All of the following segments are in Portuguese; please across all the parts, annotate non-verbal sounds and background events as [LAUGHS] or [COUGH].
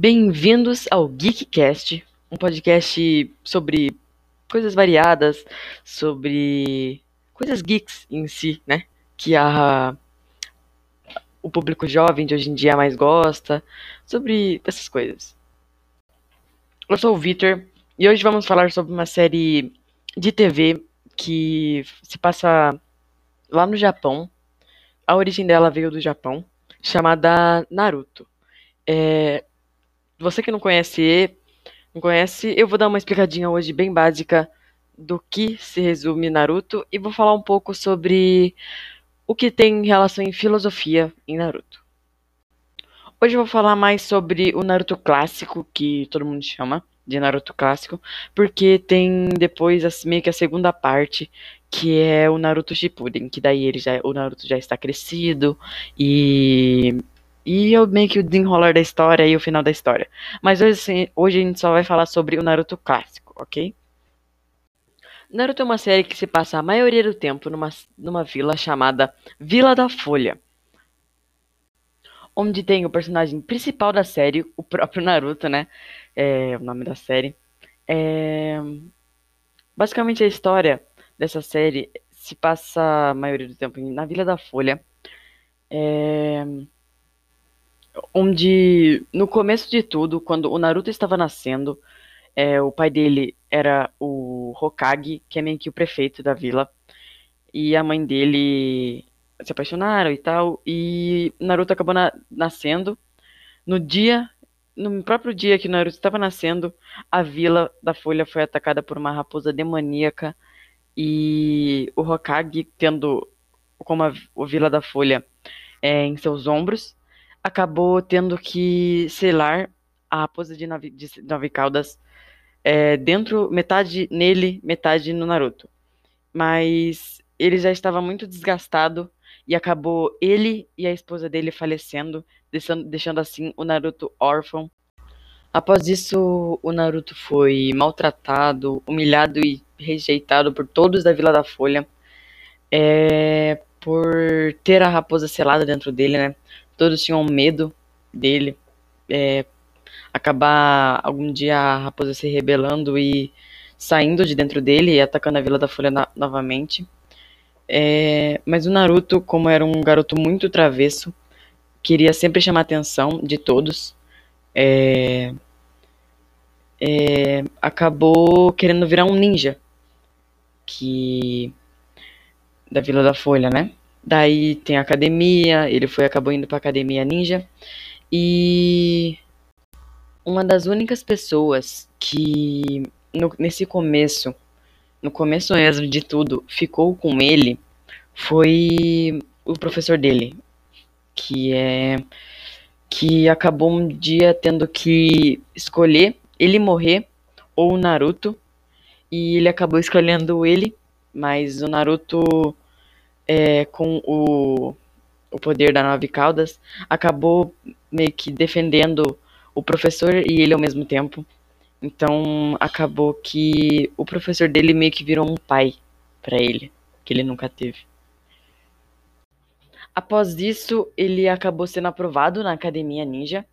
Bem-vindos ao Geekcast, um podcast sobre coisas variadas, sobre coisas geeks em si, né? Que a, o público jovem de hoje em dia mais gosta, sobre essas coisas. Eu sou o Victor e hoje vamos falar sobre uma série de TV que se passa lá no Japão. A origem dela veio do Japão, chamada Naruto. É, você que não conhece, não conhece, eu vou dar uma explicadinha hoje bem básica do que se resume Naruto e vou falar um pouco sobre o que tem relação em filosofia em Naruto. Hoje eu vou falar mais sobre o Naruto clássico, que todo mundo chama de Naruto clássico, porque tem depois meio que a segunda parte, que é o Naruto Shippuden, que daí ele já, o Naruto já está crescido e e eu meio que o desenrolar da história e o final da história. Mas hoje, assim, hoje a gente só vai falar sobre o Naruto clássico, ok? Naruto é uma série que se passa a maioria do tempo numa, numa vila chamada Vila da Folha. Onde tem o personagem principal da série, o próprio [LAUGHS] Naruto, né? É o nome da série. É... Basicamente a história dessa série se passa a maioria do tempo na Vila da Folha. É onde no começo de tudo, quando o Naruto estava nascendo, é, o pai dele era o Hokage, que é meio que o prefeito da vila, e a mãe dele se apaixonaram e tal, e Naruto acabou na nascendo. No dia, no próprio dia que Naruto estava nascendo, a vila da Folha foi atacada por uma raposa demoníaca e o Hokage, tendo como a, a Vila da Folha é, em seus ombros, acabou tendo que selar a raposa de nove, de nove caudas é, dentro, metade nele, metade no Naruto. Mas ele já estava muito desgastado e acabou ele e a esposa dele falecendo, deixando, deixando assim o Naruto órfão. Após isso, o Naruto foi maltratado, humilhado e rejeitado por todos da Vila da Folha, é, por ter a raposa selada dentro dele, né? Todos tinham medo dele é, acabar algum dia a raposa se rebelando e saindo de dentro dele e atacando a Vila da Folha novamente. É, mas o Naruto, como era um garoto muito travesso, queria sempre chamar a atenção de todos. É, é, acabou querendo virar um ninja que da Vila da Folha, né? Daí tem academia, ele foi acabou indo para academia ninja. E uma das únicas pessoas que no, nesse começo, no começo mesmo de tudo, ficou com ele foi o professor dele, que é que acabou um dia tendo que escolher ele morrer ou o Naruto. E ele acabou escolhendo ele, mas o Naruto é, com o, o poder da Nove Caldas, acabou meio que defendendo o professor e ele ao mesmo tempo. Então acabou que o professor dele meio que virou um pai para ele, que ele nunca teve. Após isso, ele acabou sendo aprovado na Academia Ninja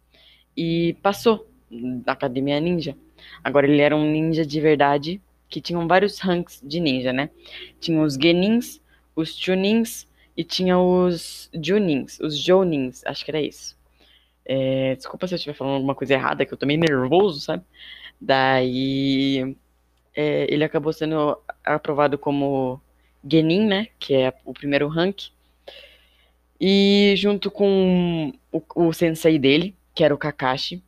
e passou na Academia Ninja. Agora ele era um ninja de verdade, que tinham vários ranks de ninja, né? Tinha os Genins, os Chunins e tinha os Junins, os Jonins, acho que era isso. É, desculpa se eu estiver falando alguma coisa errada, que eu tô meio nervoso, sabe? Daí é, ele acabou sendo aprovado como Genin, né? Que é o primeiro rank. E junto com o, o sensei dele, que era o Kakashi,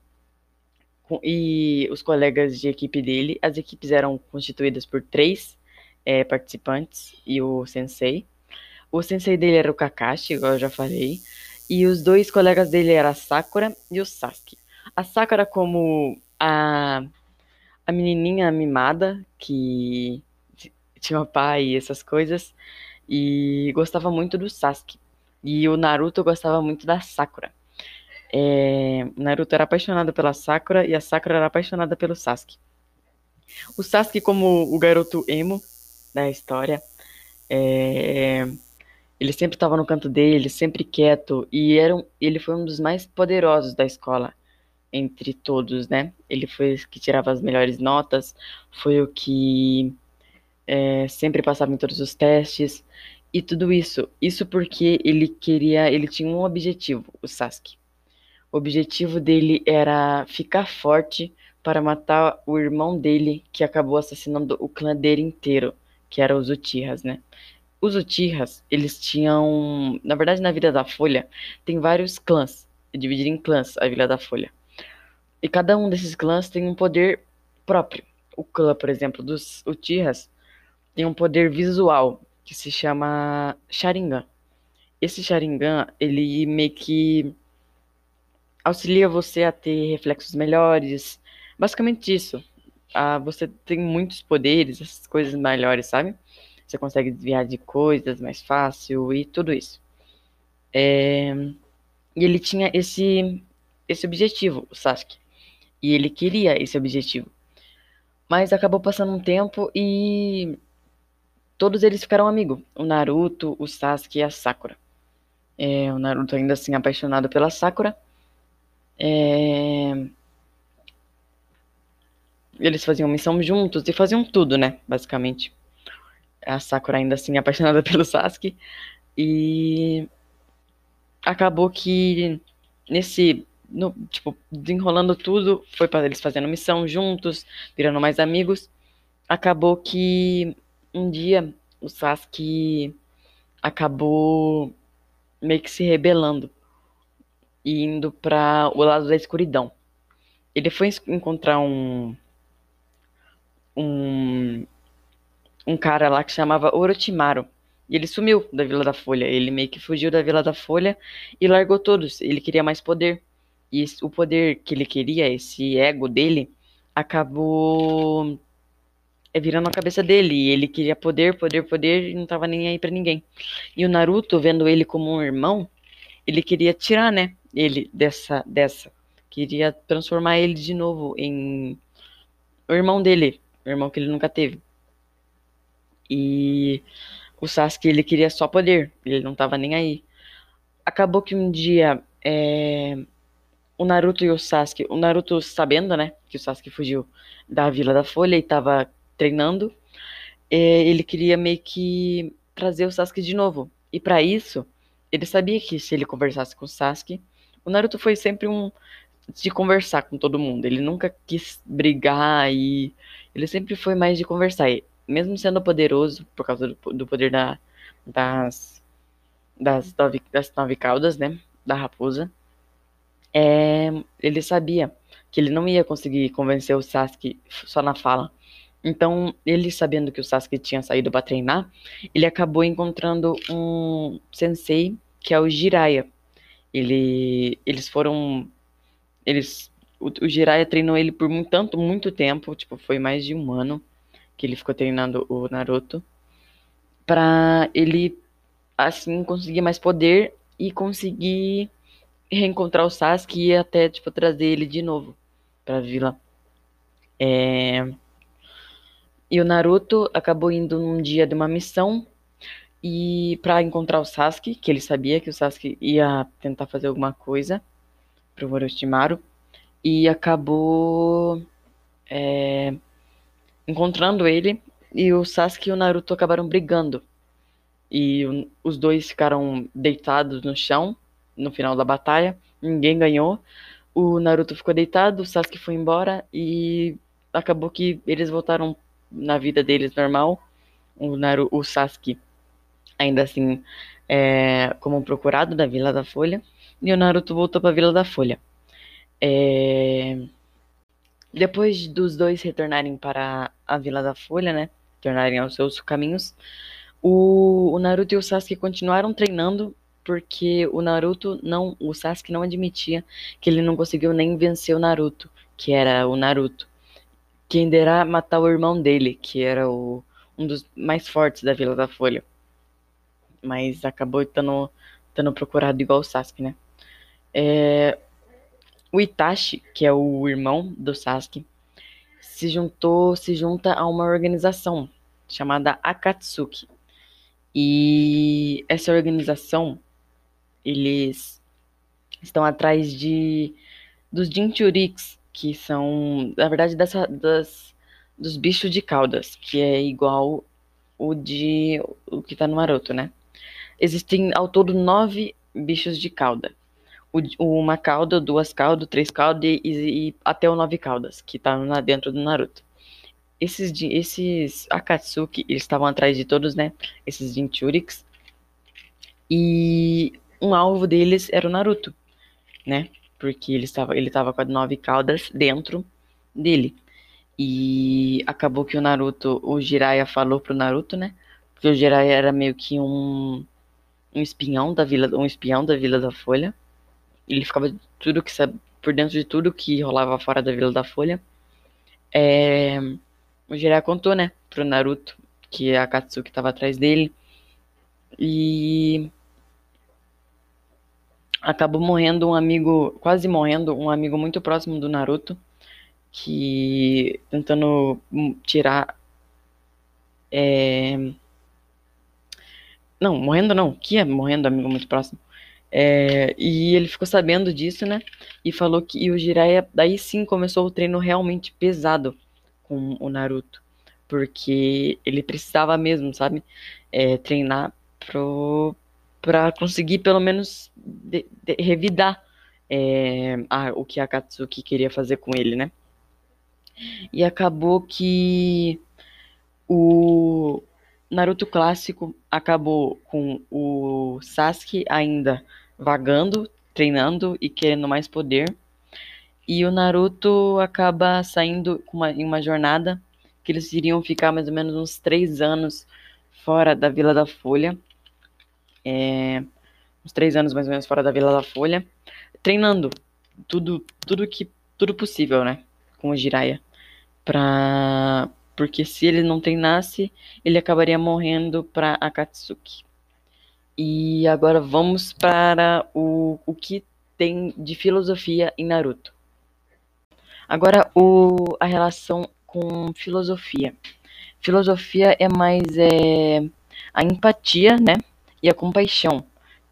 e os colegas de equipe dele, as equipes eram constituídas por três é, participantes e o sensei. O sensei dele era o Kakashi, igual eu já falei. E os dois colegas dele eram a Sakura e o Sasuke. A Sakura como a, a menininha mimada, que tinha pai e essas coisas. E gostava muito do Sasuke. E o Naruto gostava muito da Sakura. É, Naruto era apaixonado pela Sakura e a Sakura era apaixonada pelo Sasuke. O Sasuke como o garoto emo, da história. É, ele sempre estava no canto dele, sempre quieto, e era um, ele foi um dos mais poderosos da escola. entre todos, né? Ele foi o que tirava as melhores notas, foi o que é, sempre passava em todos os testes e tudo isso. Isso porque ele queria, ele tinha um objetivo, o Sasuke. O objetivo dele era ficar forte para matar o irmão dele que acabou assassinando o clã dele inteiro, que era os Uchihas, né? Os Uchihas, eles tinham, na verdade, na Vila da Folha tem vários clãs, é dividido em clãs a Vila da Folha. E cada um desses clãs tem um poder próprio. O clã, por exemplo, dos Uchihas tem um poder visual que se chama Sharingan. Esse Sharingan, ele meio que auxilia você a ter reflexos melhores. Basicamente isso. Ah, você tem muitos poderes, essas coisas melhores, sabe? Você consegue desviar de coisas mais fácil e tudo isso. É... E ele tinha esse, esse objetivo, o Sasuke. E ele queria esse objetivo. Mas acabou passando um tempo e todos eles ficaram amigos. O Naruto, o Sasuke e a Sakura. É, o Naruto ainda assim apaixonado pela Sakura. É... Eles faziam missão juntos e faziam tudo, né? Basicamente. A Sakura ainda assim apaixonada [LAUGHS] pelo Sasuke. E acabou que nesse no, tipo, desenrolando tudo, foi para eles fazendo missão juntos, virando mais amigos. Acabou que um dia o Sasuke acabou meio que se rebelando e indo para o lado da escuridão. Ele foi encontrar um um um cara lá que chamava Orochimaru. E ele sumiu da Vila da Folha. Ele meio que fugiu da Vila da Folha e largou todos. Ele queria mais poder. E o poder que ele queria, esse ego dele, acabou é, virando a cabeça dele. E ele queria poder, poder, poder e não tava nem aí para ninguém. E o Naruto, vendo ele como um irmão, ele queria tirar, né, ele dessa dessa. Queria transformar ele de novo em o irmão dele, irmão que ele nunca teve. E o Sasuke, ele queria só poder, ele não tava nem aí. Acabou que um dia é, o Naruto e o Sasuke, o Naruto sabendo, né, que o Sasuke fugiu da Vila da Folha e tava treinando, é, ele queria meio que trazer o Sasuke de novo. E para isso, ele sabia que se ele conversasse com o Sasuke, o Naruto foi sempre um de conversar com todo mundo. Ele nunca quis brigar e ele sempre foi mais de conversar. E, mesmo sendo poderoso por causa do, do poder da, das das nove, das nove caudas, né, da raposa, é, ele sabia que ele não ia conseguir convencer o Sasuke só na fala. Então, ele sabendo que o Sasuke tinha saído para treinar, ele acabou encontrando um sensei que é o Jiraiya. Ele, eles foram, eles, o, o Jiraiya treinou ele por muito, tanto muito tempo, tipo foi mais de um ano que ele ficou treinando o Naruto, para ele assim conseguir mais poder e conseguir reencontrar o Sasuke e até, tipo, trazer ele de novo pra vila. É... E o Naruto acabou indo num dia de uma missão e para encontrar o Sasuke, que ele sabia que o Sasuke ia tentar fazer alguma coisa pro Orochimaru e acabou é... encontrando ele e o Sasuke e o Naruto acabaram brigando e os dois ficaram deitados no chão no final da batalha. Ninguém ganhou. O Naruto ficou deitado, o Sasuke foi embora e acabou que eles voltaram na vida deles normal. O, Naru, o Sasuke, ainda assim, é, como procurado da Vila da Folha. E o Naruto voltou para a Vila da Folha. É... Depois dos dois retornarem para a Vila da Folha, né? Tornarem aos seus caminhos, o, o Naruto e o Sasuke continuaram treinando porque o Naruto não, o Sasuke não admitia que ele não conseguiu nem vencer o Naruto, que era o Naruto. Quem dera matar o irmão dele, que era o, um dos mais fortes da Vila da Folha. Mas acabou estando, estando procurado igual o Sasuke, né? É, o Itachi, que é o irmão do Sasuke, se juntou, se junta a uma organização chamada Akatsuki. E essa organização eles estão atrás de dos Jinchurix, que são, na verdade, dessa, das, dos bichos de caudas, que é igual o de o que tá no Naruto, né? Existem ao todo nove bichos de cauda. O, uma cauda, duas caudas, três caudas e, e, até o nove caudas, que tá na, dentro do Naruto. Esses, esses Akatsuki, eles estavam atrás de todos, né? Esses Jinchurix. E um alvo deles era o Naruto, né? Porque ele estava, ele estava com as nove caudas dentro dele. E acabou que o Naruto, o Jiraiya falou pro Naruto, né? Porque o Jiraiya era meio que um um espião da vila, um espião da Vila da Folha. Ele ficava tudo que por dentro de tudo que rolava fora da Vila da Folha. É, o Jiraiya contou, né, pro Naruto que a Katsuki estava atrás dele. E acabou morrendo um amigo, quase morrendo, um amigo muito próximo do Naruto, que tentando tirar é, não, morrendo não, que é morrendo, amigo muito próximo. É, e ele ficou sabendo disso, né? E falou que e o Jiraiya daí sim começou o treino realmente pesado com o Naruto, porque ele precisava mesmo, sabe, é, treinar pro para conseguir pelo menos de, de, revidar é, a, o que a Katsuki queria fazer com ele, né? E acabou que o Naruto clássico acabou com o Sasuke ainda vagando, treinando e querendo mais poder. E o Naruto acaba saindo uma, em uma jornada que eles iriam ficar mais ou menos uns três anos fora da Vila da Folha. É, uns três anos mais ou menos fora da Vila da Folha, treinando tudo, tudo que tudo possível, né, com o Jiraiya, para porque se ele não treinasse, ele acabaria morrendo para Akatsuki. E agora vamos para o, o que tem de filosofia em Naruto. Agora o, a relação com filosofia. Filosofia é mais é, a empatia, né? E a compaixão,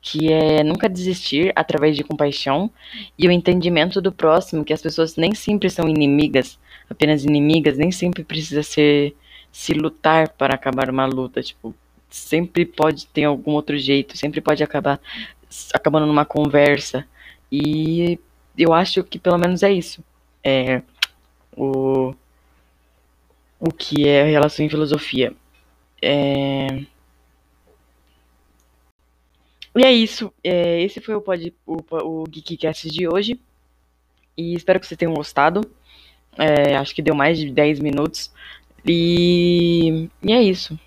que é nunca desistir através de compaixão e o entendimento do próximo, que as pessoas nem sempre são inimigas, apenas inimigas, nem sempre precisa ser se lutar para acabar uma luta, tipo, sempre pode ter algum outro jeito, sempre pode acabar acabando numa conversa. E eu acho que pelo menos é isso. É o o que é relação em filosofia. É... E é isso. É, esse foi o, pod, o, o Geekcast de hoje. E espero que vocês tenham gostado. É, acho que deu mais de 10 minutos. E, e é isso.